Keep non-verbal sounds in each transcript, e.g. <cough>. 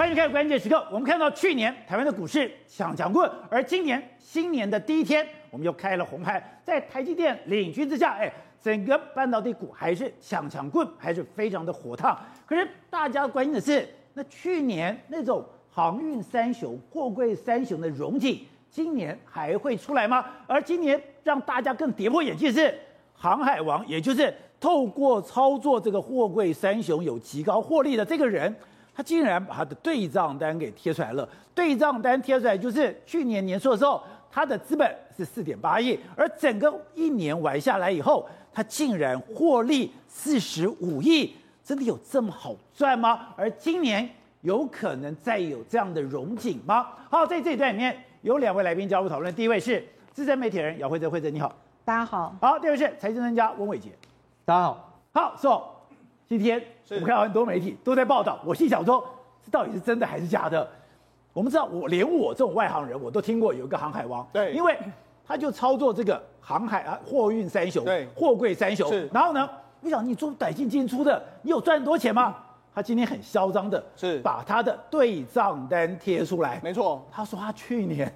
欢迎看关键时刻。我们看到去年台湾的股市抢抢棍，而今年新年的第一天，我们又开了红盘，在台积电领军之下，哎，整个半导体股还是抢抢棍，还是非常的火烫。可是大家关心的是，那去年那种航运三雄、货柜三雄的荣景，今年还会出来吗？而今年让大家更跌破眼镜是，航海王，也就是。透过操作这个货柜三雄有极高获利的这个人，他竟然把他的对账单给贴出来了。对账单贴出来就是去年年初的时候，他的资本是四点八亿，而整个一年玩下来以后，他竟然获利四十五亿，真的有这么好赚吗？而今年有可能再有这样的荣景吗？好，在这一段里面有两位来宾加入讨论，第一位是资深媒体人姚慧珍，慧珍你好，大家好。好，第二位是财经专家翁伟杰。大家好，好，是今天我们看到很多媒体都在报道，我心想说，这到底是真的还是假的？我们知道，我连我这种外行人，我都听过有一个航海王，对，因为他就操作这个航海啊，货运三雄，对，货柜三雄，是。然后呢，我想你做短进进出的，你有赚很多钱吗？他今天很嚣张的，是把他的对账单贴出来，没错，他说他去年。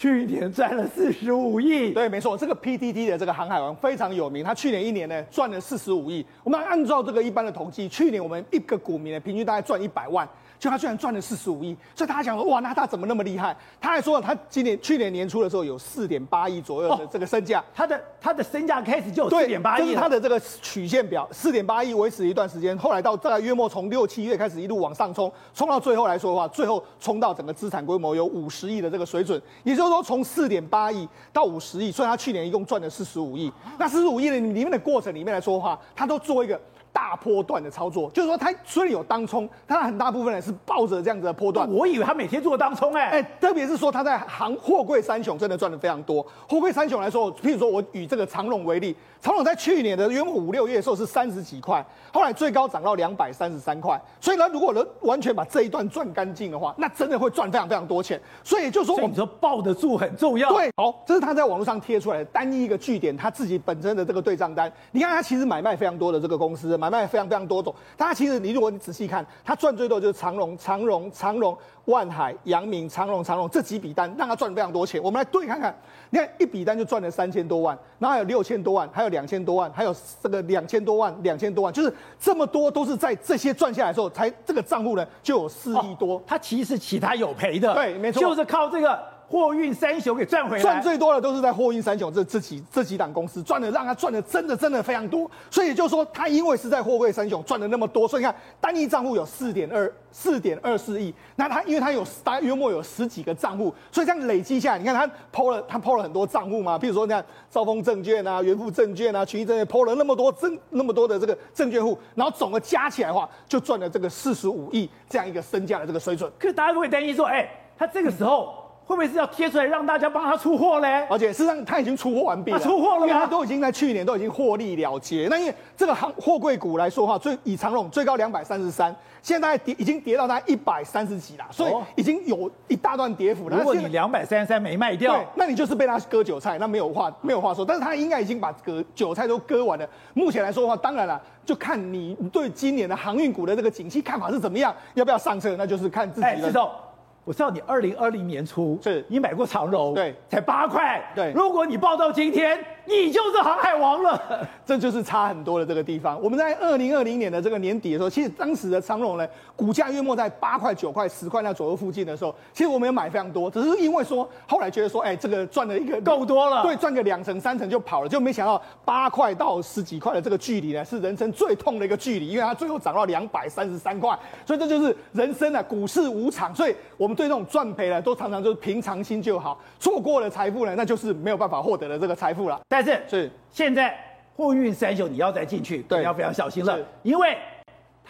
去年赚了四十五亿，对，没错，这个 PTT 的这个航海王非常有名，他去年一年呢赚了四十五亿。我们按照这个一般的统计，去年我们一个股民呢平均大概赚一百万。就他居然赚了四十五亿，所以大家讲说哇，那他怎么那么厉害？他还说他今年去年年初的时候有四点八亿左右的这个身价，他的他的身价开始就有四点八亿，就是他的这个曲线表，四点八亿维持一段时间，后来到大概约莫从六七月开始一路往上冲，冲到最后来说的话，最后冲到整个资产规模有五十亿的这个水准，也就是说从四点八亿到五十亿，所以他去年一共赚了四十五亿。那四十五亿的里面的过程里面来说的话，他都做一个。大波段的操作，就是说它虽然有当冲，它很大部分人是抱着这样子的波段。我以为他每天做当冲哎哎，特别是说他在行货柜三雄真的赚的非常多。货柜三雄来说，譬如说我以这个长隆为例，长荣在去年的约莫五六月的时候是三十几块，后来最高涨到两百三十三块。所以呢，如果能完全把这一段赚干净的话，那真的会赚非常非常多钱。所以就说我们说抱得住很重要。对，好，这是他在网络上贴出来的单一一个据点，他自己本身的这个对账单。你看他其实买卖非常多的这个公司。买卖非常非常多种，大家其实你如果你仔细看，他赚最多就是长荣、长荣、长荣、万海、阳明、长荣、长荣这几笔单，让他赚非常多钱。我们来对看看，你看一笔单就赚了三千多万，然后还有六千多万，还有两千多万，还有这个两千多万、两千多万，就是这么多都是在这些赚下来的时候，才这个账户呢就有四亿多。哦，他其实其他有赔的，对，没错，就是靠这个。货运三雄给赚回来，赚最多的都是在货运三雄这这几这几档公司赚的，让他赚的真的真的非常多。所以也就是说，他因为是在货柜三雄赚了那么多，所以你看单一账户有四点二四点二四亿。那他因为他有大约莫有十几个账户，所以这样累积下来，你看他抛了他抛了很多账户嘛，比如说你看兆丰证券啊、元富证券啊、群益证券抛了那么多证那么多的这个证券户，然后总额加起来的话，就赚了这个四十五亿这样一个身价的这个水准。可是大家都会担心说，哎、欸，他这个时候。嗯会不会是要贴出来让大家帮他出货嘞？而且事实上他已经出货完毕了，出货了吗？因为他都已经在去年都已经获利了结。那因为这个行货柜股来说的话，最以长荣最高两百三十三，现在跌已经跌到大概一百三十几了，所以已经有一大段跌幅了。如果你两百三十三没卖掉，对，那你就是被他割韭菜，那没有话没有话说。但是他应该已经把割韭菜都割完了。目前来说的话，当然了，就看你对今年的航运股的这个景气看法是怎么样，要不要上车，那就是看自己的。欸我知道你二零二零年初是。你买过长荣，对，才八块，对。如果你报到今天，你就是航海王了，<laughs> 这就是差很多的这个地方。我们在二零二零年的这个年底的时候，其实当时的长荣呢，股价约莫在八块、九块、十块那左右附近的时候，其实我们也买非常多，只是因为说后来觉得说，哎，这个赚了一个够多了，对，赚个两成、三成就跑了，就没想到八块到十几块的这个距离呢，是人生最痛的一个距离，因为它最后涨到两百三十三块，所以这就是人生啊，股市无常，所以我们对这种赚赔呢。都常常就是平常心就好，错过了财富呢，那就是没有办法获得的这个财富了。但是是。现在货运三雄你要再进去，对，你要非常小心了，因为。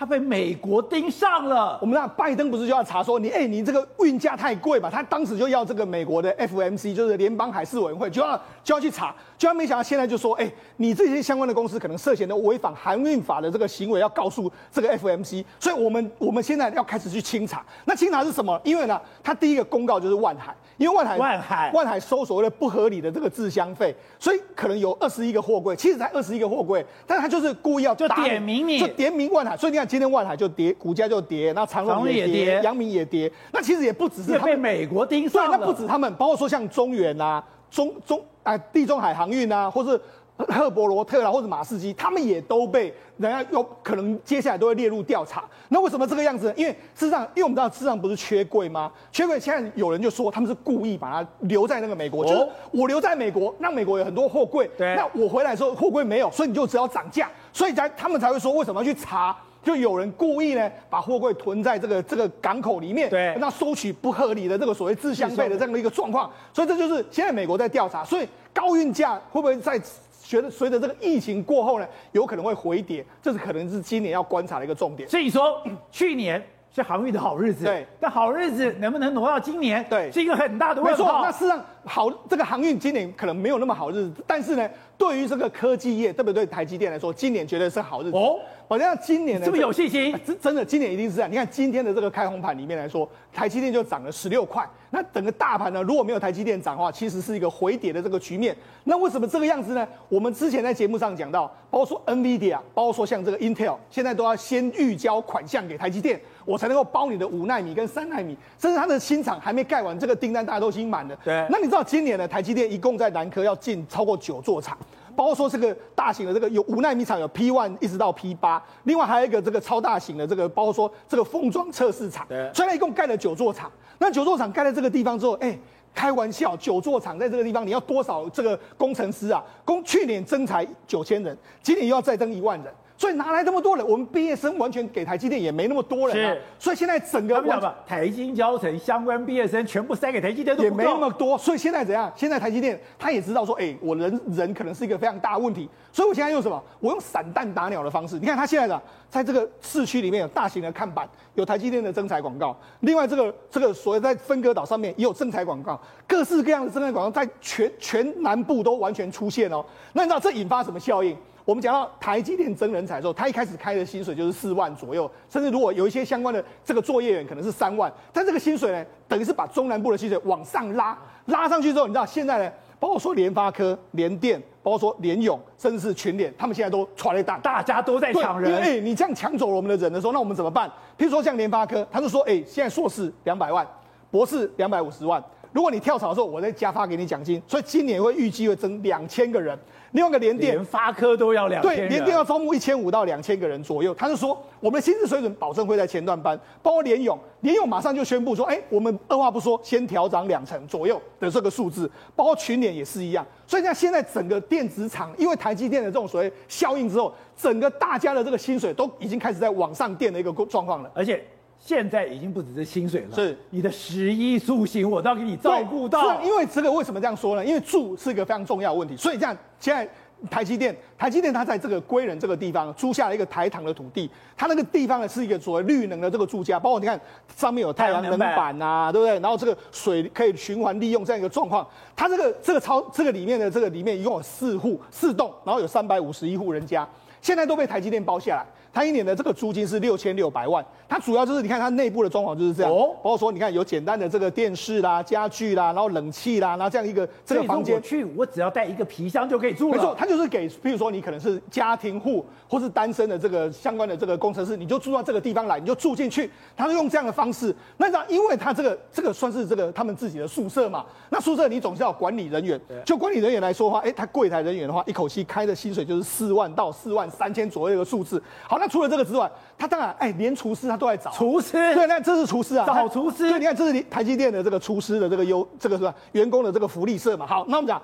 他被美国盯上了。我们那拜登不是就要查说你，哎、欸，你这个运价太贵嘛？他当时就要这个美国的 FMC，就是联邦海事委员会，就要就要去查，就要没想到现在就说，哎、欸，你这些相关的公司可能涉嫌的违反航运法的这个行为，要告诉这个 FMC。所以我们我们现在要开始去清查。那清查是什么？因为呢，他第一个公告就是万海，因为万海万海万海收所谓的不合理的这个滞销费，所以可能有二十一个货柜，其实才二十一个货柜，但他就是故意要就点名你，就点名万海，所以你看。今天万海就跌，股价就跌，那长荣也跌，阳明也跌。那其实也不只是他被美国盯。对，那不止他们，包括说像中远啊、中中啊、地中海航运啊，或是。赫伯罗特啦，或者马士基，他们也都被人家有可能接下来都会列入调查。那为什么这个样子呢？因为事实上，因为我们知道，事实上不是缺柜吗？缺柜，现在有人就说他们是故意把它留在那个美国，哦、就是我留在美国，让美国有很多货柜。对，那我回来的时候货柜没有，所以你就只要涨价，所以才他们才会说为什么要去查？就有人故意呢把货柜囤在这个这个港口里面，对，那收取不合理的这个所谓自相费的这样的一个状况。所以这就是现在美国在调查，所以高运价会不会在？觉得随着这个疫情过后呢，有可能会回跌，这是可能是今年要观察的一个重点。所以说，去年是航运的好日子，对，但好日子能不能挪到今年，对，是一个很大的问题。没错，那事实上好，这个航运今年可能没有那么好日子，但是呢，对于这个科技业，特别对台积电来说，今年绝对是好日子。哦，好像今年呢，是不是有信心？真真的，今年一定是这样。你看今天的这个开红盘里面来说，台积电就涨了十六块。那整个大盘呢，如果没有台积电涨的话，其实是一个回跌的这个局面。那为什么这个样子呢？我们之前在节目上讲到，包括说 NVIDIA，包括说像这个 Intel，现在都要先预交款项给台积电，我才能够包你的五纳米跟三纳米，甚至它的新厂还没盖完，这个订单大家都已经满了。对。那你知道今年呢，台积电一共在南科要进超过九座厂。包括说这个大型的这个有五纳米厂，有 P one 一直到 P 八，另外还有一个这个超大型的这个，包括说这个封装测试厂，所以它一共盖了九座厂。那九座厂盖在这个地方之后，哎，开玩笑，九座厂在这个地方，你要多少这个工程师啊？工去年增才九千人，今年又要再增一万人。所以哪来这么多人？我们毕业生完全给台积电也没那么多人啊。是，所以现在整个台金交成相关毕业生全部塞给台积电都也没那么多。所以现在怎样？现在台积电他也知道说，哎，我人人可能是一个非常大的问题。所以我现在用什么？我用散弹打鸟的方式。你看他现在的在这个市区里面有大型的看板，有台积电的征才广告。另外这个这个所谓在分割岛上面也有征才广告，各式各样的征才广告在全全南部都完全出现哦。那你知道这引发什么效应？我们讲到台积电征人才的时候，他一开始开的薪水就是四万左右，甚至如果有一些相关的这个作业员可能是三万，但这个薪水呢，等于是把中南部的薪水往上拉，拉上去之后，你知道现在呢，包括说联发科、联电，包括说联咏，甚至是群联，他们现在都出来打，大家都在抢人。因为哎，你这样抢走了我们的人的时候，那我们怎么办？譬如说像联发科，他就说，哎，现在硕士两百万，博士两百五十万，如果你跳槽的时候，我再加发给你奖金，所以今年会预计会增两千个人。另外一个联电，联发科都要两对，联电要招募一千五到两千个人左右。他就说，我们的薪资水准保证会在前段班，包括联咏，联咏马上就宣布说，哎，我们二话不说，先调涨两成左右的这个数字，包括群联也是一样。所以像现在整个电子厂，因为台积电的这种所谓效应之后，整个大家的这个薪水都已经开始在往上垫的一个状况了，而且。现在已经不只是薪水了，是你的食衣住行，我都要给你照顾到。因为这个为什么这样说呢？因为住是一个非常重要的问题，所以这样现在台积电，台积电它在这个归仁这个地方租下了一个台糖的土地，它那个地方呢是一个所谓绿能的这个住家，包括你看上面有太阳能板呐、啊，对不对？然后这个水可以循环利用这样一个状况，它这个这个超这个里面的这个里面一共有四户四栋，然后有三百五十一户人家，现在都被台积电包下来。它一年的这个租金是六千六百万，它主要就是你看它内部的装潢就是这样，哦，包括说你看有简单的这个电视啦、家具啦，然后冷气啦，然后这样一个这个房间，我去我只要带一个皮箱就可以住了。没错，它就是给，譬如说你可能是家庭户或是单身的这个相关的这个工程师，你就住到这个地方来，你就住进去，他是用这样的方式。那你知道，因为他这个这个算是这个他们自己的宿舍嘛，那宿舍你总是要管理人员，就管理人员来说的话，哎，他柜台人员的话，一口气开的薪水就是四万到四万三千左右的数字。好。那除了这个之外，他当然哎，连厨师他都在找厨师。对，那这是厨师啊，找厨师。对，你看这是台积电的这个厨师的这个优，这个是吧？员工的这个福利社嘛。好，那我们讲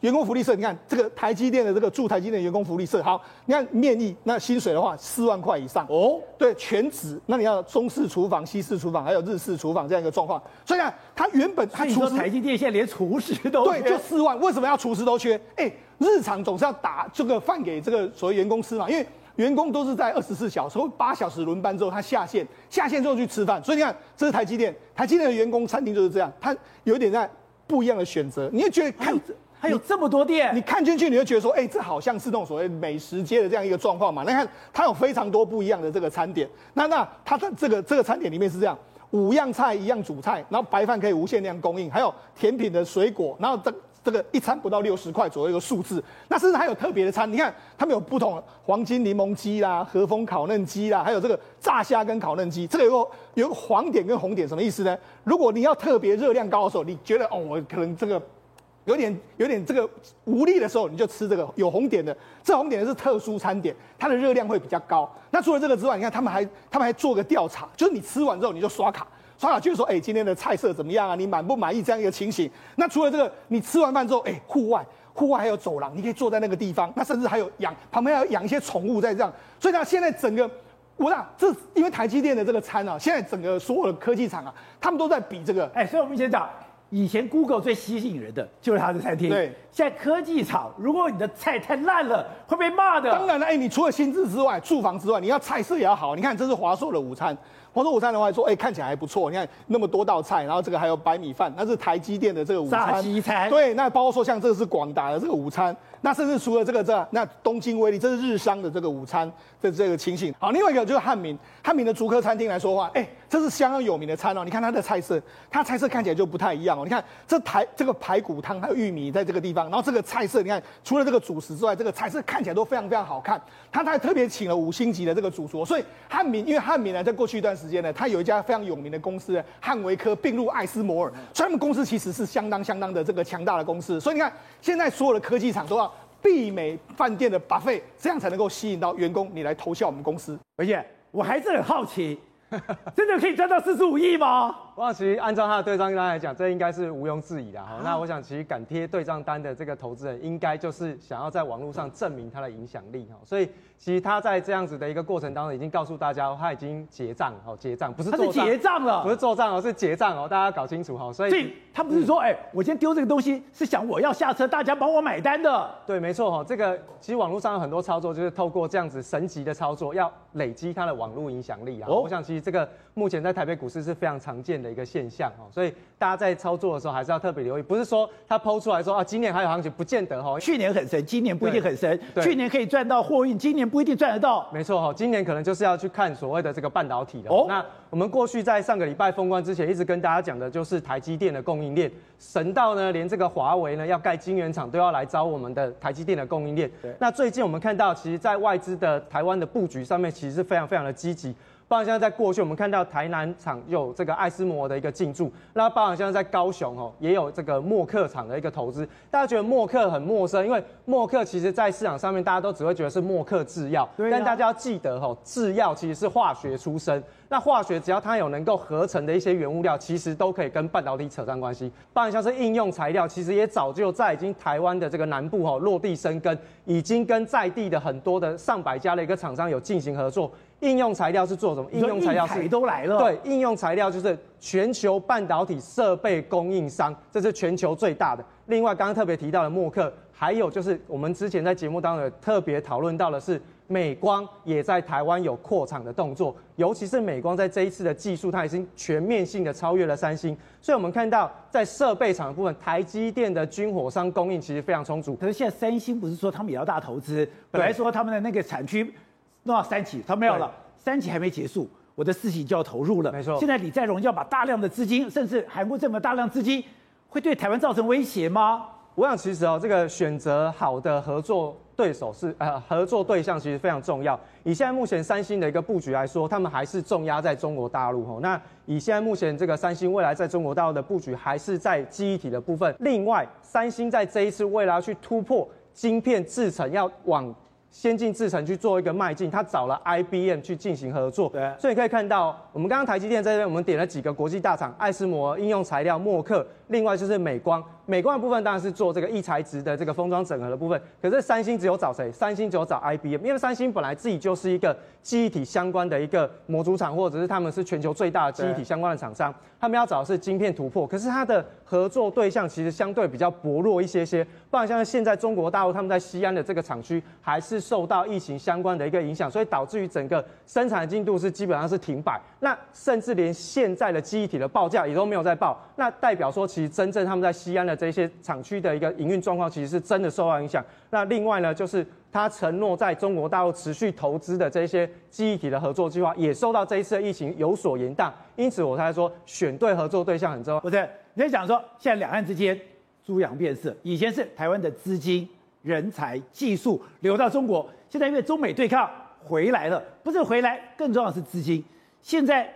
员工福利社，你看这个台积电的这个驻台积电员工福利社。好，你看面议那薪水的话，四万块以上哦。对，全职，那你要中式厨房、西式厨房，还有日式厨房这样一个状况。所以呢，他原本他厨师，台积电现在连厨师都对，就四万。为什么要厨师都缺？哎，日常总是要打这个饭给这个所谓员工吃嘛，因为。员工都是在二十四小时或八小时轮班之后，他下线，下线之后去吃饭。所以你看，这是台积电，台积电的员工餐厅就是这样，他有点在不一样的选择。你会觉得看还有这么多店，你看进去你会觉得说，哎、欸，这好像是那种所谓美食街的这样一个状况嘛？那看它有非常多不一样的这个餐点。那那它的这个这个餐点里面是这样，五样菜一样主菜，然后白饭可以无限量供应，还有甜品的水果，然后这。这个一餐不到六十块左右一个数字。那甚至还有特别的餐，你看他们有不同黄金柠檬鸡啦、和风烤嫩鸡啦，还有这个炸虾跟烤嫩鸡。这个有个有个黄点跟红点什么意思呢？如果你要特别热量高的时候，你觉得哦，我可能这个。有点 <laughs> 有点这个无力的时候，你就吃这个有红点的。这红点的是特殊餐点，它的热量会比较高。那除了这个之外，你看他们还他们还做个调查，就是你吃完之后你就刷卡，刷卡就是说，哎，今天的菜色怎么样啊？你满不满意这样一个情形？那除了这个，你吃完饭之后，哎，户外户外还有走廊，你可以坐在那个地方。那甚至还有养旁边还有养一些宠物在这样。所以呢，现在整个我讲这因为台积电的这个餐啊，现在整个所有的科技厂啊，他们都在比这个。哎，所以我们以前讲。以前 Google 最吸引人的就是它的餐厅，对。现在科技厂，如果你的菜太烂了，会被骂的。当然了，哎，你除了薪资之外，住房之外，你要菜色也要好。你看，这是华硕的午餐。华硕午餐的话说，哎，看起来还不错。你看那么多道菜，然后这个还有白米饭，那是台积电的这个午餐。炸鸡餐。对，那包括说像这个是广达的这个午餐，那甚至除了这个这，那东京威力这是日商的这个午餐的这个情形。好，另外一个就是汉民，汉民的竹科餐厅来说话，哎，这是相当有名的餐哦。你看它的菜色，它菜色看起来就不太一样哦。你看这排这个排骨汤还有玉米在这个地方，然后这个菜色，你看除了这个主食之外，这个菜色看起来都非常非常好看。他还特别请了五星级的这个主厨，所以汉民，因为汉民呢，在过去一段时间呢，他有一家。非常有名的公司汉维科并入艾斯摩尔，所以他们公司其实是相当相当的这个强大的公司。所以你看，现在所有的科技厂都要媲美饭店的 buffet，这样才能够吸引到员工你来投效我们公司。而且我还是很好奇，<laughs> 真的可以赚到四十五亿吗？我想，其实按照他的对账单来讲，这应该是毋庸置疑的哈。那我想，其实敢贴对账单的这个投资人，应该就是想要在网络上证明他的影响力哈。所以，其实他在这样子的一个过程当中，已经告诉大家，他已经结账哦，结账不是做结账了，不是做账哦，是结账哦，大家搞清楚哈。所以，所以他不是说，哎、我今天丢这个东西是想我要下车，大家帮我买单的。对，没错哈。这个其实网络上有很多操作，就是透过这样子神级的操作，要累积他的网络影响力啊。哦、我想，其实这个目前在台北股市是非常常见的一个现象哈。所以大家在操作的时候还是要特别留意，不是说他抛出来说啊，今年还有行情，不见得哈。去年很神，今年不一定很神。去年可以赚到货运，今年不一定赚得到。没错哈，今年可能就是要去看所谓的这个半导体的。哦，那我们过去在上个礼拜封关之前，一直跟大家讲的就是台积电的供应链神到呢，连这个华为呢要盖晶圆厂都要来找我们的台积电的供应链。对。那最近我们看到，其实，在外资的台湾的布局上面，其实是非常非常的积极。包含现在在过去，我们看到台南厂有这个艾斯摩的一个进驻，那包含现在在高雄哦，也有这个默克厂的一个投资。大家觉得默克很陌生，因为默克其实在市场上面大家都只会觉得是默克制药，但大家要记得哈，制药其实是化学出身。那化学只要它有能够合成的一些原物料，其实都可以跟半导体扯上关系。包含像是应用材料，其实也早就在已经台湾的这个南部哈落地生根，已经跟在地的很多的上百家的一个厂商有进行合作。应用材料是做什么？应用材料是都来了。对，应用材料就是全球半导体设备供应商，这是全球最大的。另外，刚刚特别提到的默克，还有就是我们之前在节目当中有特别讨论到的是，美光也在台湾有扩厂的动作。尤其是美光在这一次的技术，它已经全面性的超越了三星。所以我们看到在设备厂的部分，台积电的军火商供应其实非常充足。可是现在三星不是说他们也要大投资？本来说他们的那个产区。弄到三期，他没有了。三期还没结束，我的四期就要投入了。没错。现在李在镕要把大量的资金，甚至韩国这么大量资金，会对台湾造成威胁吗？我想其实哦，这个选择好的合作对手是呃 <laughs> 合作对象，其实非常重要。以现在目前三星的一个布局来说，他们还是重压在中国大陆吼。那以现在目前这个三星未来在中国大陆的布局，还是在记忆体的部分。另外，三星在这一次为了要去突破晶片制程，要往先进制程去做一个迈进，他找了 IBM 去进行合作，对，所以你可以看到，我们刚刚台积电在这边，我们点了几个国际大厂，爱斯摩、应用材料、默克，另外就是美光。美光的部分当然是做这个异材质的这个封装整合的部分，可是三星只有找谁？三星只有找 IBM，因为三星本来自己就是一个记忆体相关的一个模组厂，或者是他们是全球最大的记忆体相关的厂商，他们要找的是晶片突破，可是它的合作对象其实相对比较薄弱一些些，不然像现在中国大陆他们在西安的这个厂区还是受到疫情相关的一个影响，所以导致于整个生产进度是基本上是停摆，那甚至连现在的记忆体的报价也都没有在报，那代表说其实真正他们在西安的这些厂区的一个营运状况，其实是真的受到影响。那另外呢，就是他承诺在中国大陆持续投资的这些记忆体的合作计划，也受到这一次的疫情有所延宕。因此，我才说选对合作对象很重要。不是，你在讲说现在两岸之间猪羊变色。以前是台湾的资金、人才、技术流到中国，现在因为中美对抗回来了，不是回来，更重要的是资金。现在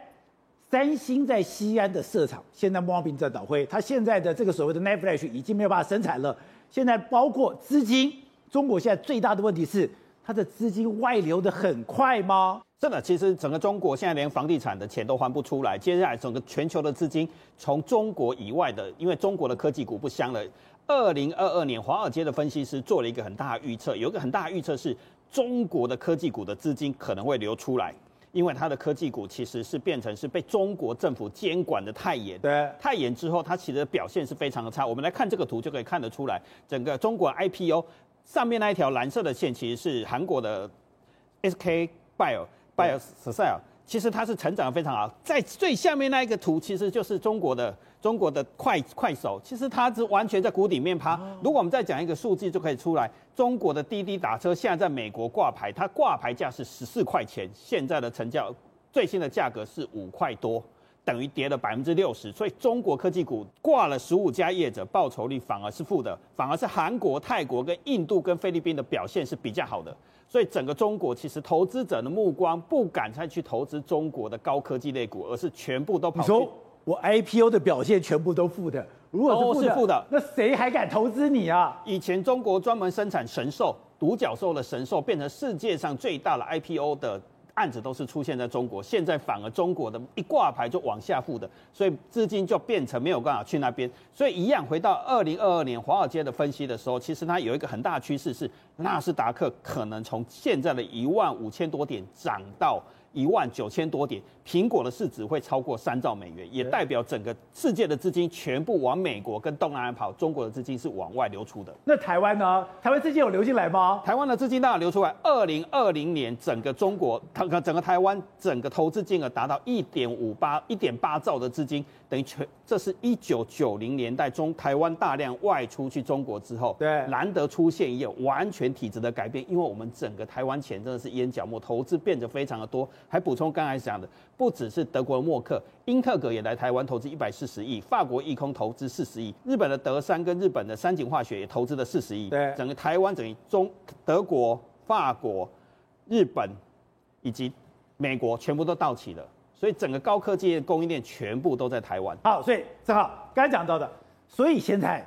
三星在西安的设厂，现在莫名在倒灰，它现在的这个所谓的 NAND Flash 已经没有办法生产了。现在包括资金，中国现在最大的问题是它的资金外流的很快吗？真的，其实整个中国现在连房地产的钱都还不出来。接下来整个全球的资金从中国以外的，因为中国的科技股不香了。二零二二年，华尔街的分析师做了一个很大的预测，有一个很大的预测是中国的科技股的资金可能会流出来，因为它的科技股其实是变成是被中国政府监管的太严，对，太严之后，它其实表现是非常的差。我们来看这个图就可以看得出来，整个中国 IPO 上面那一条蓝色的线其实是韩国的 SK Bio。Bio，s e l 其实它是成长的非常好，在最下面那一个图，其实就是中国的中国的快快手，其实它是完全在谷底面趴。如果我们再讲一个数字，就可以出来，中国的滴滴打车现在在美国挂牌，它挂牌价是十四块钱，现在的成交最新的价格是五块多，等于跌了百分之六十。所以中国科技股挂了十五家业者，报酬率反而是负的，反而是韩国、泰国跟印度跟菲律宾的表现是比较好的。所以整个中国其实投资者的目光不敢再去投资中国的高科技类股，而是全部都跑去。我 IPO 的表现全部都负的，如果是负的，的，那谁还敢投资你啊？以前中国专门生产神兽、独角兽的神兽，变成世界上最大的 IPO 的。案子都是出现在中国，现在反而中国的一挂牌就往下负的，所以资金就变成没有办法去那边。所以一样回到二零二二年华尔街的分析的时候，其实它有一个很大的趋势是纳斯达克可能从现在的一万五千多点涨到。一万九千多点，苹果的市值会超过三兆美元，也代表整个世界的资金全部往美国跟东南亚跑，中国的资金是往外流出的。那台湾呢？台湾资金有流进来吗？台湾的资金当然流出来。二零二零年，整个中国，整个整个台湾，整个投资金额达到一点五八、一点八兆的资金，等于全，这是一九九零年代中台湾大量外出去中国之后，对，难得出现一个完全体质的改变，因为我们整个台湾钱真的是淹脚目，投资变得非常的多。还补充刚才讲的，不只是德国的默克，英特格也来台湾投资一百四十亿，法国易空投资四十亿，日本的德山跟日本的三井化学也投资了四十亿。对，整个台湾等于中德国、法国、日本以及美国全部都到齐了，所以整个高科技的供应链全部都在台湾。好，所以正好刚才讲到的，所以现在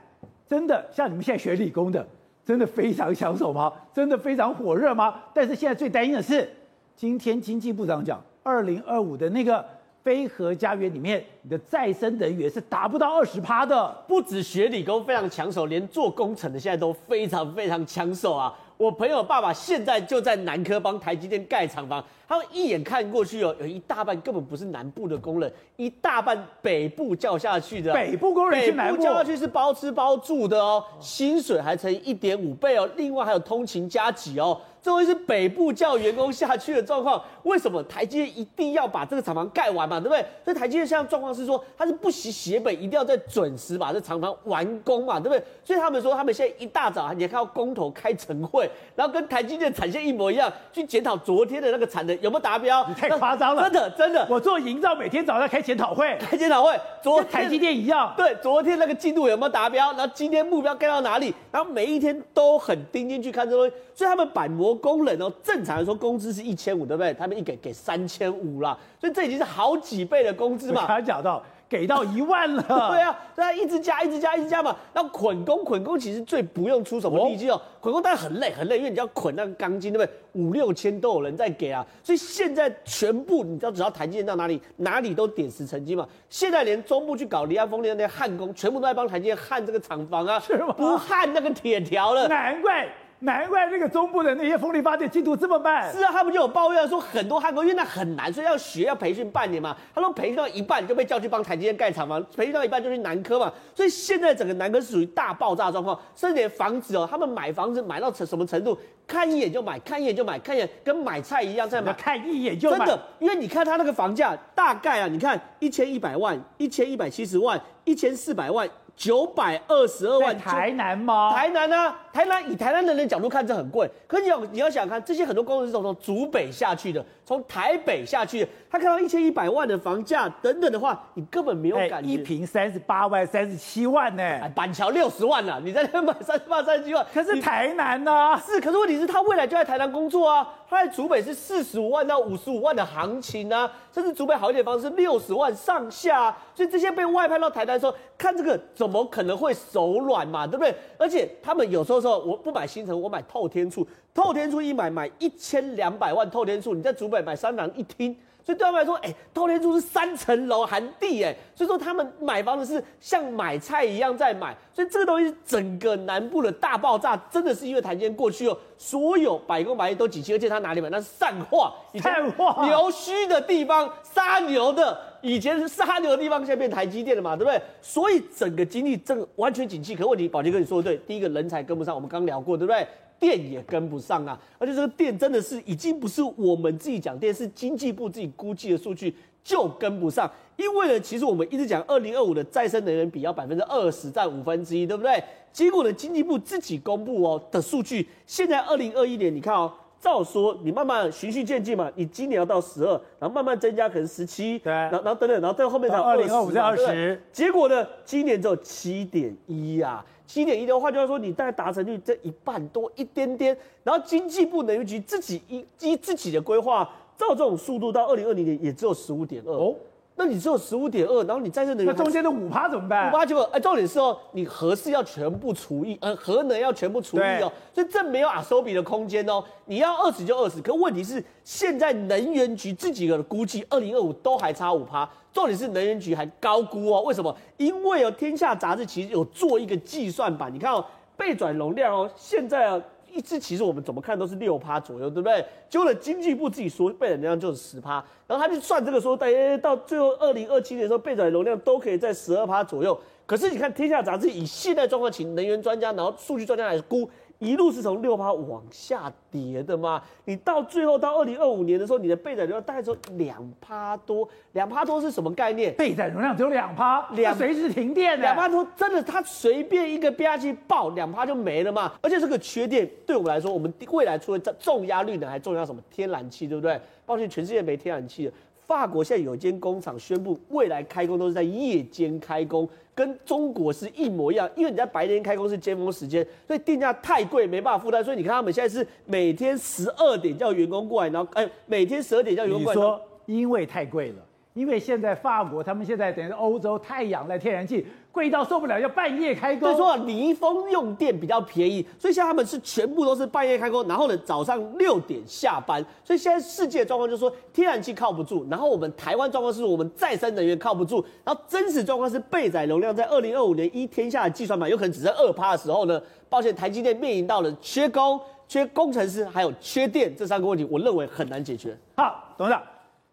真的像你们现在学理工的，真的非常抢手吗？真的非常火热吗？但是现在最担心的是。今天经济部长讲，二零二五的那个非核家园里面，你的再生能源是达不到二十趴的。不止学理工非常抢手，连做工程的现在都非常非常抢手啊！我朋友爸爸现在就在南科帮台积电盖厂房，他们一眼看过去哦，有一大半根本不是南部的工人，一大半北部叫下去的。北部工人去南部，北部叫下去是包吃包住的哦，薪水还乘以一点五倍哦，另外还有通勤加急哦。这会是北部叫员工下去的状况，为什么台积电一定要把这个厂房盖完嘛？对不对？所以台积电现在状况是说，它是不惜血本，一定要在准时把这厂房完工嘛，对不对？所以他们说，他们现在一大早，你看到工头开晨会，然后跟台积电产线一模一样，去检讨昨天的那个产能有没有达标。你太夸张了，真的真的。我做营造，每天早上开检讨会，开检讨会，昨台积电一样。对，昨天那个进度有没有达标？然后今天目标盖到哪里？然后每一天都很盯进去看这东西。所以他们板模工人哦。正常来说，工资是一千五，对不对？他们一给给三千五啦，所以这已经是好几倍的工资嘛。他讲到给到一万了，<laughs> 对啊，所以一直加，一直加，一直加嘛。那捆工，捆工其实最不用出什么力气哦，捆工当然很累，很累，因为你要捆那个钢筋，对不对？五六千都有人在给啊。所以现在全部你知道，只要台积电到哪里，哪里都点石成金嘛。现在连中部去搞离岸风电那些焊工，全部都在帮台积电焊这个厂房啊，是吗？不焊那个铁条了，难怪。难怪那个中部的那些风力发电进度这么慢。是啊，他们就有抱怨说很多焊工，因为那很难，所以要学要培训半年嘛。他说培训到一半就被叫去帮台积电盖厂房，培训到一半就去南科嘛。所以现在整个南科是属于大爆炸状况，甚至连房子哦，他们买房子买到成什么程度，看一眼就买，看一眼就买，看一眼跟买菜一样在买，看一眼就买。真的，因为你看他那个房价大概啊，你看一千一百万、一千一百七十万、一千四百万。九百二十二万。台南吗？台南啊，台南以台南人的角度看，这很贵。可你要你要想看，这些很多工人是从从竹北下去的，从台北下去的，他看到一千一百万的房价等等的话，你根本没有感觉。一平三十八万、三十七万呢？哎，板桥六十万了，你在那买三十八、三十七万。可是台南呢、啊？是，可是问题是，他未来就在台南工作啊。他在竹北是四十五万到五十五万的行情啊，甚至竹北好一点房子是六十万上下、啊。所以这些被外派到台南的时候，看这个怎么可能会手软嘛？对不对？而且他们有时候说，我不买新城，我买透天厝。透天厝一买买一千两百万，透天厝你在竹北买三房一厅。所以对他们来说，哎、欸，透天厝是三层楼含地，哎，所以说他们买房子是像买菜一样在买，所以这个东西整个南部的大爆炸，真的是因为台积电过去哦，所有百工百业都景气，而且他哪里买？那是善化，善化牛墟的地方，杀牛的，以前是杀牛的地方，现在变台积电了嘛，对不对？所以整个经济正完全景气，可问题，宝杰哥你说的对，第一个人才跟不上，我们刚聊过，对不对？电也跟不上啊，而且这个电真的是已经不是我们自己讲电，是经济部自己估计的数据就跟不上。因为呢，其实我们一直讲二零二五的再生能源比要百分之二十占五分之一，对不对？结果呢，经济部自己公布哦的数据，现在二零二一年你看哦，照说你慢慢循序渐进嘛，你今年要到十二，然后慢慢增加可能十七，对，然后然后等等，然后到后面才二零二五再二十，结果呢，今年只有七点一呀。七点一的话，就要说你大概达成率这一半多一点点，然后经济部能源局自己依依自己的规划，照这种速度到二零二零年也只有十五点二哦。那你只有十五点二，然后你再生能源，那中间的五趴怎么办？五趴结果哎，重点是哦，你核是要全部除以，呃，核能要全部除以哦，所以这没有阿收比的空间哦。你要二十就二十，可问题是现在能源局自己的估计，二零二五都还差五趴。重点是能源局还高估哦，为什么？因为哦，天下杂志其实有做一个计算版，你看哦，备转容量哦，现在啊，一直其实我们怎么看都是六趴左右，对不对？就了，经济部自己说备转容量就是十趴，然后他就算这个说，大约到最后二零二七年的时候，备载容量都可以在十二趴左右。可是你看天下杂志以现在状况，请能源专家，然后数据专家来估。一路是从六趴往下跌的嘛？你到最后到二零二五年的时候，你的备载容量大概只有两趴多，两趴多是什么概念？备载容量只有两趴，两随时停电的，两趴多真的，它随便一个吧唧爆，两趴就没了嘛？而且这个缺电对我们来说，我们未来除了重压绿能，还重要什么？天然气，对不对？抱歉，全世界没天然气了。法国现在有间工厂宣布，未来开工都是在夜间开工，跟中国是一模一样。因为你在白天开工是尖峰时间，所以定价太贵，没办法负担。所以你看他们现在是每天十二点叫员工过来，然后哎，每天十二点叫员工过来。你说因为太贵了，因为现在法国他们现在等于是欧洲太阳能天然气。贵到受不了，要半夜开工。所以说离峰用电比较便宜，所以现在他们是全部都是半夜开工，然后呢早上六点下班。所以现在世界状况就是说天然气靠不住，然后我们台湾状况是我们再生能源靠不住，然后真实状况是备载容量在二零二五年一天下的计算嘛，有可能只剩二趴的时候呢，抱歉，台积电面临到了缺工、缺工程师还有缺电这三个问题，我认为很难解决。好，董事长，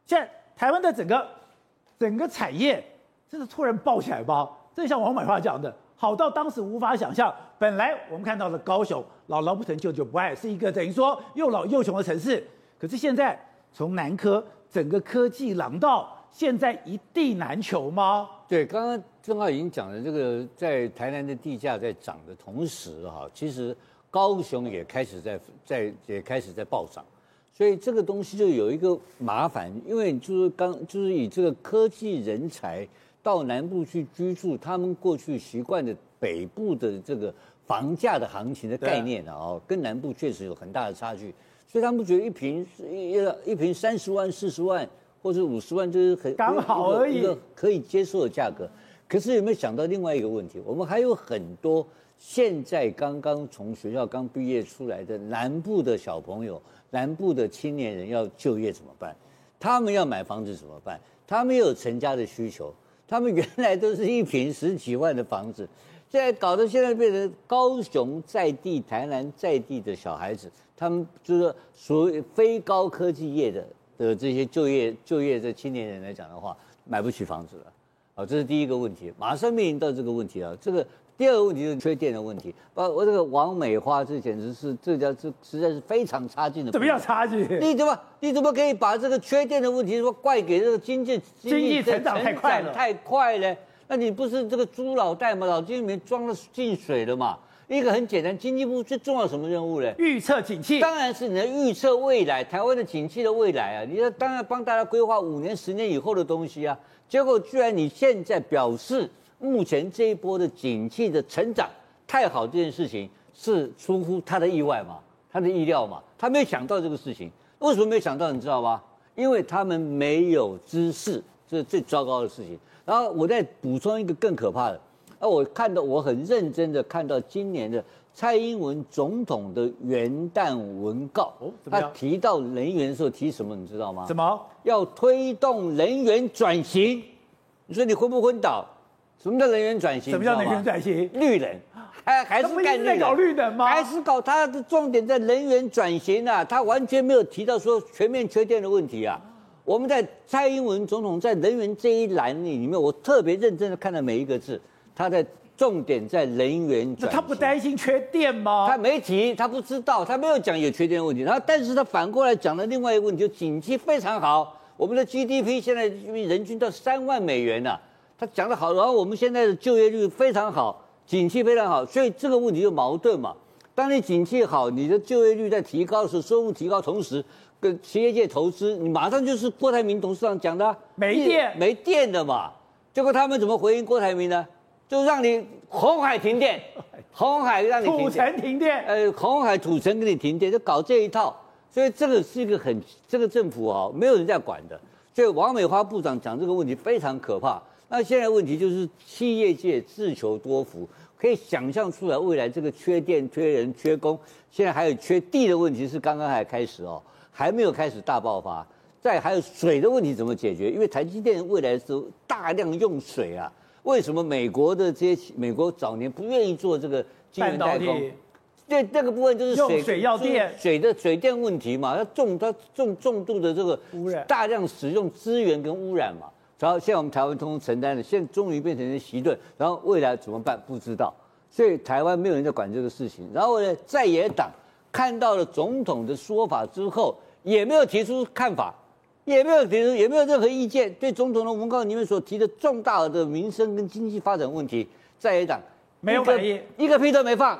现在台湾的整个整个产业真的突然爆起来吧？正像王美花讲的，好到当时无法想象。本来我们看到的高雄，姥姥不疼舅舅不爱，是一个等于说又老又穷的城市。可是现在从南科整个科技廊道，现在一地难求吗？对，刚刚正好已经讲了，这个在台南的地价在涨的同时，哈，其实高雄也开始在在也开始在暴涨。所以这个东西就有一个麻烦，因为就是刚就是以这个科技人才。到南部去居住，他们过去习惯的北部的这个房价的行情的概念啊，哦，跟南部确实有很大的差距，所以他们觉得一平一一平三十万、四十万或者五十万就是很刚好而已，一个可以接受的价格。可是有没有想到另外一个问题？我们还有很多现在刚刚从学校刚毕业出来的南部的小朋友、南部的青年人要就业怎么办？他们要买房子怎么办？他们有成家的需求。他们原来都是一坪十几万的房子，现在搞得现在变成高雄在地、台南在地的小孩子，他们就是属于非高科技业的的这些就业就业的青年人来讲的话，买不起房子了，好，这是第一个问题，马上面临到这个问题啊，这个。第二个问题就是缺电的问题，啊我这个王美花，这简直是这家这实在是非常差劲的。怎么样差劲？你怎么你怎么可以把这个缺电的问题说怪给这个经济经济成长太快了？太快了。那你不是这个猪脑袋吗？脑筋里面装了进水了嘛？一个很简单，经济部最重要什么任务呢？预测景气，当然是你的预测未来，台湾的景气的未来啊！你要当然帮大家规划五年、十年以后的东西啊。结果居然你现在表示，目前这一波的景气的成长太好，这件事情是出乎他的意外嘛？他的意料嘛？他没有想到这个事情，为什么没有想到？你知道吗？因为他们没有知识，这是最糟糕的事情。然后我再补充一个更可怕的。那我看到，我很认真的看到今年的蔡英文总统的元旦文告？他提到能源的时候提什么？你知道吗？什么？要推动能源转型。你说你昏不昏倒？什么叫能源转型？什么叫能源转型？绿能，还还是干绿能？搞绿能吗？还是搞他的重点在能源转型啊？他完全没有提到说全面缺电的问题啊。我们在蔡英文总统在能源这一栏里面，我特别认真的看了每一个字。他的重点在人员转，他不担心缺电吗？他没提，他不知道，他没有讲有缺电的问题。然后，但是他反过来讲了另外一个问题，就景气非常好，我们的 GDP 现在人均到三万美元了，啊。他讲的好，然后我们现在的就业率非常好，景气非常好，所以这个问题就矛盾嘛。当你景气好，你的就业率在提高的时候，收入提高，同时跟企业界投资，你马上就是郭台铭董事长讲的，没电，没电的嘛。结果他们怎么回应郭台铭呢？就让你红海停电，<laughs> 红海让你，土城停电，呃，红海土城给你停电，就搞这一套，所以这个是一个很这个政府啊，没有人在管的。所以王美花部长讲这个问题非常可怕。那现在问题就是企业界自求多福，可以想象出来未来这个缺电、缺人、缺工，现在还有缺地的问题是刚刚还开始哦，还没有开始大爆发。再还有水的问题怎么解决？因为台积电未来是大量用水啊。为什么美国的这些美国早年不愿意做这个晶圆代工？这，这个部分就是水水要电，水的水电问题嘛，它重它重重度的这个污染，大量使用资源跟污染嘛。然后现在我们台湾通通承担了，现在终于变成了习盾，然后未来怎么办？不知道。所以台湾没有人在管这个事情。然后呢，在野党看到了总统的说法之后，也没有提出看法。也没有提出，也没有任何意见。对总统的文告里面所提的重大的民生跟经济发展问题，在野党没有反应，一个屁都没放。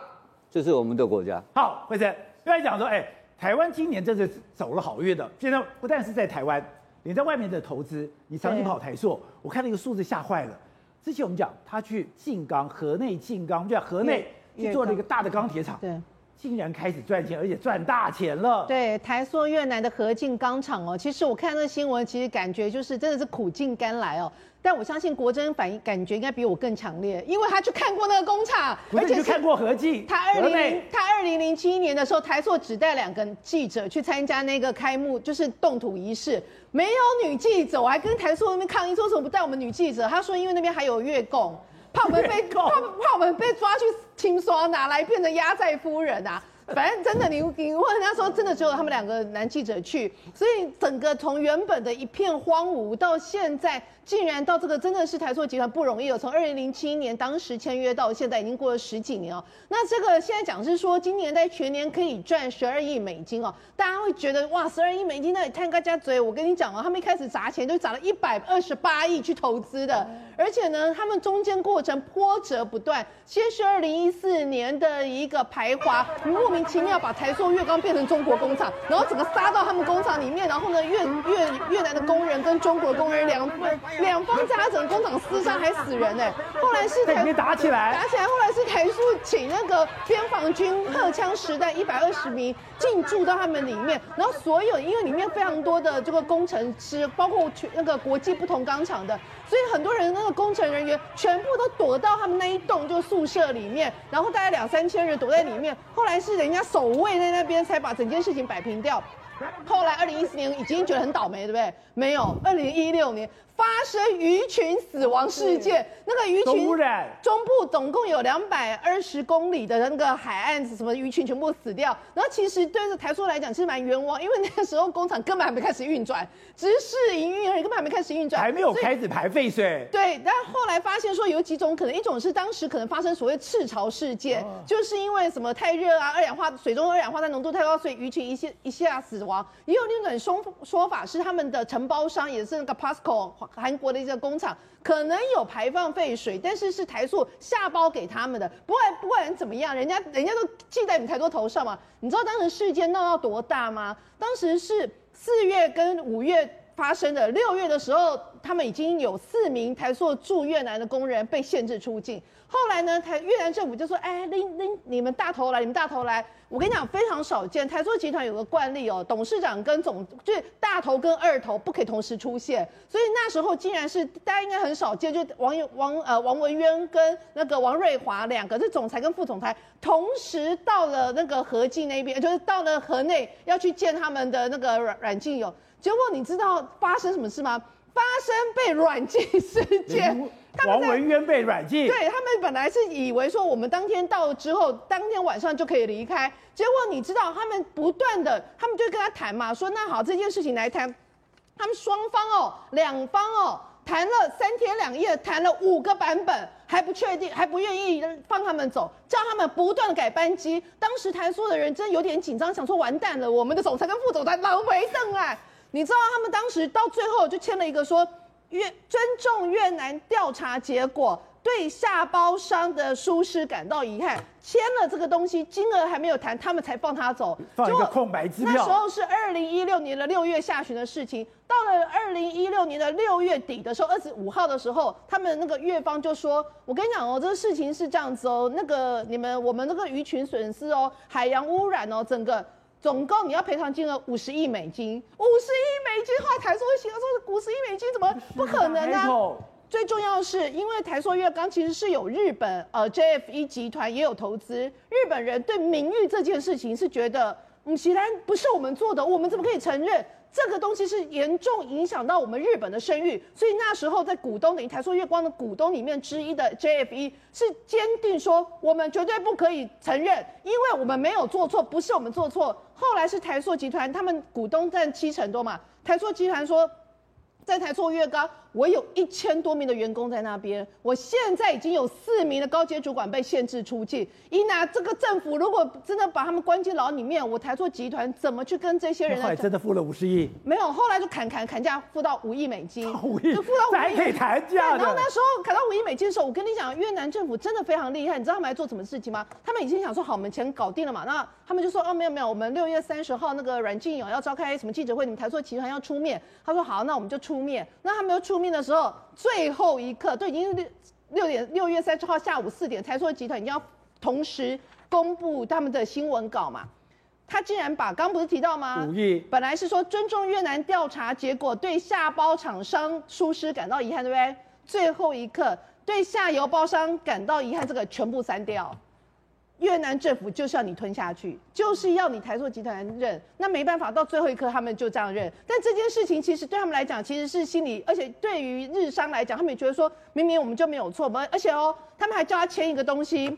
这是我们的国家。好，辉生，刚才讲说，哎，台湾今年真是走了好运的。现在不但是在台湾，你在外面的投资，你长期跑台塑，我看那个数字吓坏了。之前我们讲他去静冈，河内静冈，就在河内去做了一个大的钢铁厂。对。竟然开始赚钱，而且赚大钱了。对，台塑越南的河静钢厂哦，其实我看那个新闻，其实感觉就是真的是苦尽甘来哦。但我相信国珍反应感觉应该比我更强烈，因为他去看过那个工厂，而且去看过河静。他二零零他二零零七年的时候，台塑只带两个记者去参加那个开幕，就是动土仪式，没有女记者，我还跟台塑那边抗议，说为什么不带我们女记者？他说因为那边还有越共。怕我们被 <laughs> 怕怕我们被抓去清刷，拿来变成压寨夫人啊？反正真的，你你问人家说，真的只有他们两个男记者去，所以整个从原本的一片荒芜到现在。竟然到这个真的是台塑集团不容易哦。从二零零七年当时签约到现在，已经过了十几年哦。那这个现在讲是说，今年在全年可以赚十二亿美金哦。大家会觉得哇，十二亿美金那也太高价嘴。我跟你讲哦，他们一开始砸钱就砸了一百二十八亿去投资的，而且呢，他们中间过程波折不断。先是二零一四年的一个排华，莫名其妙把台塑越钢变成中国工厂，然后整个杀到他们工厂里面，然后呢，越越越南的工人跟中国工人两分。两方在整个工厂厮杀还死人呢，后来是台打起来，打起来，后来是台塑请那个边防军荷枪实弹一百二十名进驻到他们里面，然后所有因为里面非常多的这个工程师，包括全那个国际不同钢厂的，所以很多人那个工程人员全部都躲到他们那一栋就宿舍里面，然后大概两三千人躲在里面，后来是人家守卫在那边才把整件事情摆平掉。后来二零一四年已经觉得很倒霉，对不对？没有，二零一六年。发生鱼群死亡事件，那个鱼群中部总共有两百二十公里的那个海岸，什么鱼群全部死掉。然后其实对着台塑来讲，其实蛮冤枉，因为那个时候工厂根本还没开始运转，只是试营运而已，根本还没开始运转，还没有开始排废水。对，但后来发现说有几种可能，一种是当时可能发生所谓赤潮事件，就是因为什么太热啊，二氧化水中二氧化碳浓度太高，所以鱼群一下一下死亡。也有另一种说说法是，他们的承包商也是那个 Pasco 韩国的一个工厂，可能有排放废水，但是是台塑下包给他们的。不管不管怎么样，人家人家都记在你台塑头上嘛。你知道当时事件闹到多大吗？当时是四月跟五月。发生的六月的时候，他们已经有四名台塑驻越南的工人被限制出境。后来呢，台越南政府就说：“哎，拎拎你们大头来，你们大头来。”我跟你讲，非常少见。台塑集团有个惯例哦，董事长跟总就是大头跟二头不可以同时出现。所以那时候竟然是大家应该很少见，就王王呃王文渊跟那个王瑞华两个是总裁跟副总裁，同时到了那个河静那边，就是到了河内要去见他们的那个阮阮静友。结果你知道发生什么事吗？发生被软禁事件，王文渊被软禁。对，他们本来是以为说我们当天到之后，当天晚上就可以离开。结果你知道他们不断的，他们就跟他谈嘛，说那好，这件事情来谈。他们双方哦，两方哦，谈了三天两夜，谈了五个版本，还不确定，还不愿意放他们走，叫他们不断的改班机。当时台塑的人真有点紧张，想说完蛋了，我们的总裁跟副总裁狼狈瞪眼。你知道他们当时到最后就签了一个说，越尊重越南调查结果，对下包商的疏失感到遗憾，签了这个东西，金额还没有谈，他们才放他走，放一个空白支票。那时候是二零一六年的六月下旬的事情，到了二零一六年的六月底的时候，二十五号的时候，他们那个越方就说：“我跟你讲哦，这个事情是这样子哦，那个你们我们那个鱼群损失哦，海洋污染哦，整个。”总共你要赔偿金额五十亿美金，五十亿美金，后来台塑会形容说五十亿美金怎么不可能呢？最重要的是，因为台塑越钢其实是有日本呃 JFE 集团也有投资，日本人对名誉这件事情是觉得，嗯，既然不是我们做的，我们怎么可以承认？这个东西是严重影响到我们日本的声誉，所以那时候在股东等于台塑月光的股东里面之一的 JFE 是坚定说，我们绝对不可以承认，因为我们没有做错，不是我们做错。后来是台塑集团，他们股东占七成多嘛，台塑集团说。在台塑越高，我有一千多名的员工在那边。我现在已经有四名的高阶主管被限制出境。伊拿，这个政府如果真的把他们关进牢里面，我台塑集团怎么去跟这些人？后来真的付了五十亿？没有，后来就砍砍砍价，付到五亿美金。<laughs> 五亿，就付到五亿。还可以砍价。然后那时候砍到五亿美金的时候，我跟你讲，越南政府真的非常厉害。你知道他们来做什么事情吗？他们已经想说，好，我们钱搞定了嘛。那他们就说，哦，没有没有，我们六月三十号那个阮静友要召开什么记者会，你们台塑集团要出面。他说好，那我们就出面。那他们。出面的时候，最后一刻都已经六六点，六月三十号下午四点，台塑集团已经要同时公布他们的新闻稿嘛。他竟然把刚不是提到吗？五亿，本来是说尊重越南调查结果，对下包厂商疏失感到遗憾，对不对？最后一刻对下游包商感到遗憾，这个全部删掉。越南政府就是要你吞下去，就是要你台塑集团认。那没办法，到最后一刻他们就这样认。但这件事情其实对他们来讲，其实是心里，而且对于日商来讲，他们也觉得说，明明我们就没有错，我们而且哦，他们还叫他签一个东西，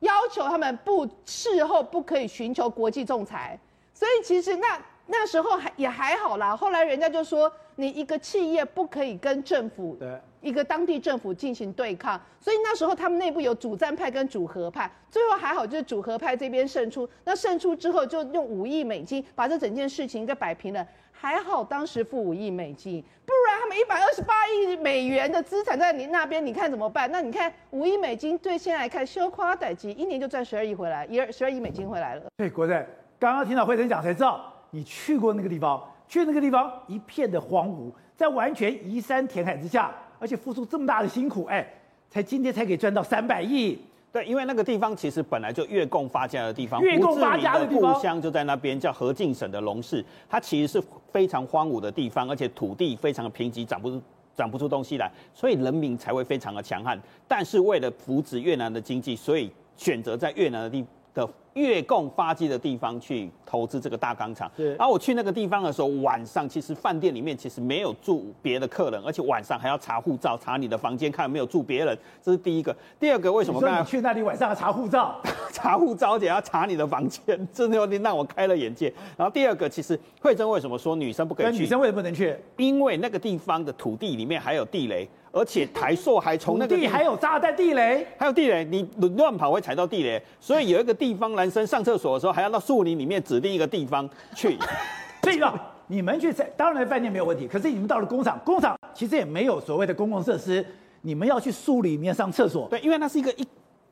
要求他们不事后不可以寻求国际仲裁。所以其实那那时候还也还好啦。后来人家就说，你一个企业不可以跟政府对。一个当地政府进行对抗，所以那时候他们内部有主战派跟主和派，最后还好就是主和派这边胜出。那胜出之后就用五亿美金把这整件事情给摆平了，还好当时付五亿美金，不然他们一百二十八亿美元的资产在你那边，你看怎么办？那你看五亿美金对现在来看，修夸歹机，一年就赚十二亿回来，一二十二亿美金回来了。对，国正，刚刚听到慧珍讲才知道，你去过那个地方，去那个地方一片的荒芜，在完全移山填海之下。而且付出这么大的辛苦，哎，才今天才可以赚到三百亿。对，因为那个地方其实本来就越共发家的地方，越共发家的地方，故乡就在那边，叫河静省的龙市。它其实是非常荒芜的地方，而且土地非常的贫瘠，长不出长不出东西来，所以人民才会非常的强悍。但是为了扶持越南的经济，所以选择在越南的地的。越共发迹的地方去投资这个大钢厂，对然后我去那个地方的时候，晚上其实饭店里面其实没有住别的客人，而且晚上还要查护照，查你的房间看有没有住别人，这是第一个。第二个，为什么刚才你去那里晚上要查护照？<laughs> 查护照而且要查你的房间，真的有点让我开了眼界。然后第二个，其实慧珍为什么说女生不可以去？女生为什么不能去？因为那个地方的土地里面还有地雷，而且台塑还从那个地还有炸弹地雷，还有地雷，你乱跑会踩到地雷，所以有一个地方来。男生上厕所的时候，还要到树林里面指定一个地方去，<laughs> 所以啊，你们去当然饭店没有问题，可是你们到了工厂，工厂其实也没有所谓的公共设施，你们要去树里面上厕所。对，因为那是一个一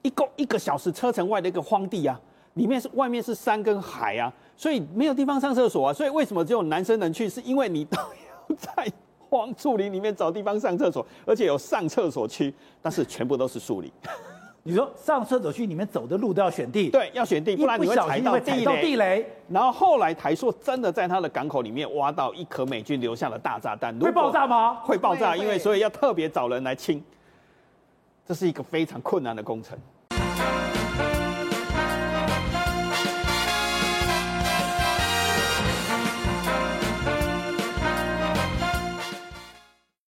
一公一个小时车程外的一个荒地啊，里面是外面是山跟海啊，所以没有地方上厕所啊。所以为什么只有男生能去？是因为你都要在荒树林里面找地方上厕所，而且有上厕所区，但是全部都是树林。你说上厕所去里面走的路都要选地，对，要选地，不然你会踩到地雷。地雷。然后后来台硕真的在他的港口里面挖到一颗美军留下的大炸弹，会爆炸吗？会爆炸，因为所以要特别找人来清，这是一个非常困难的工程。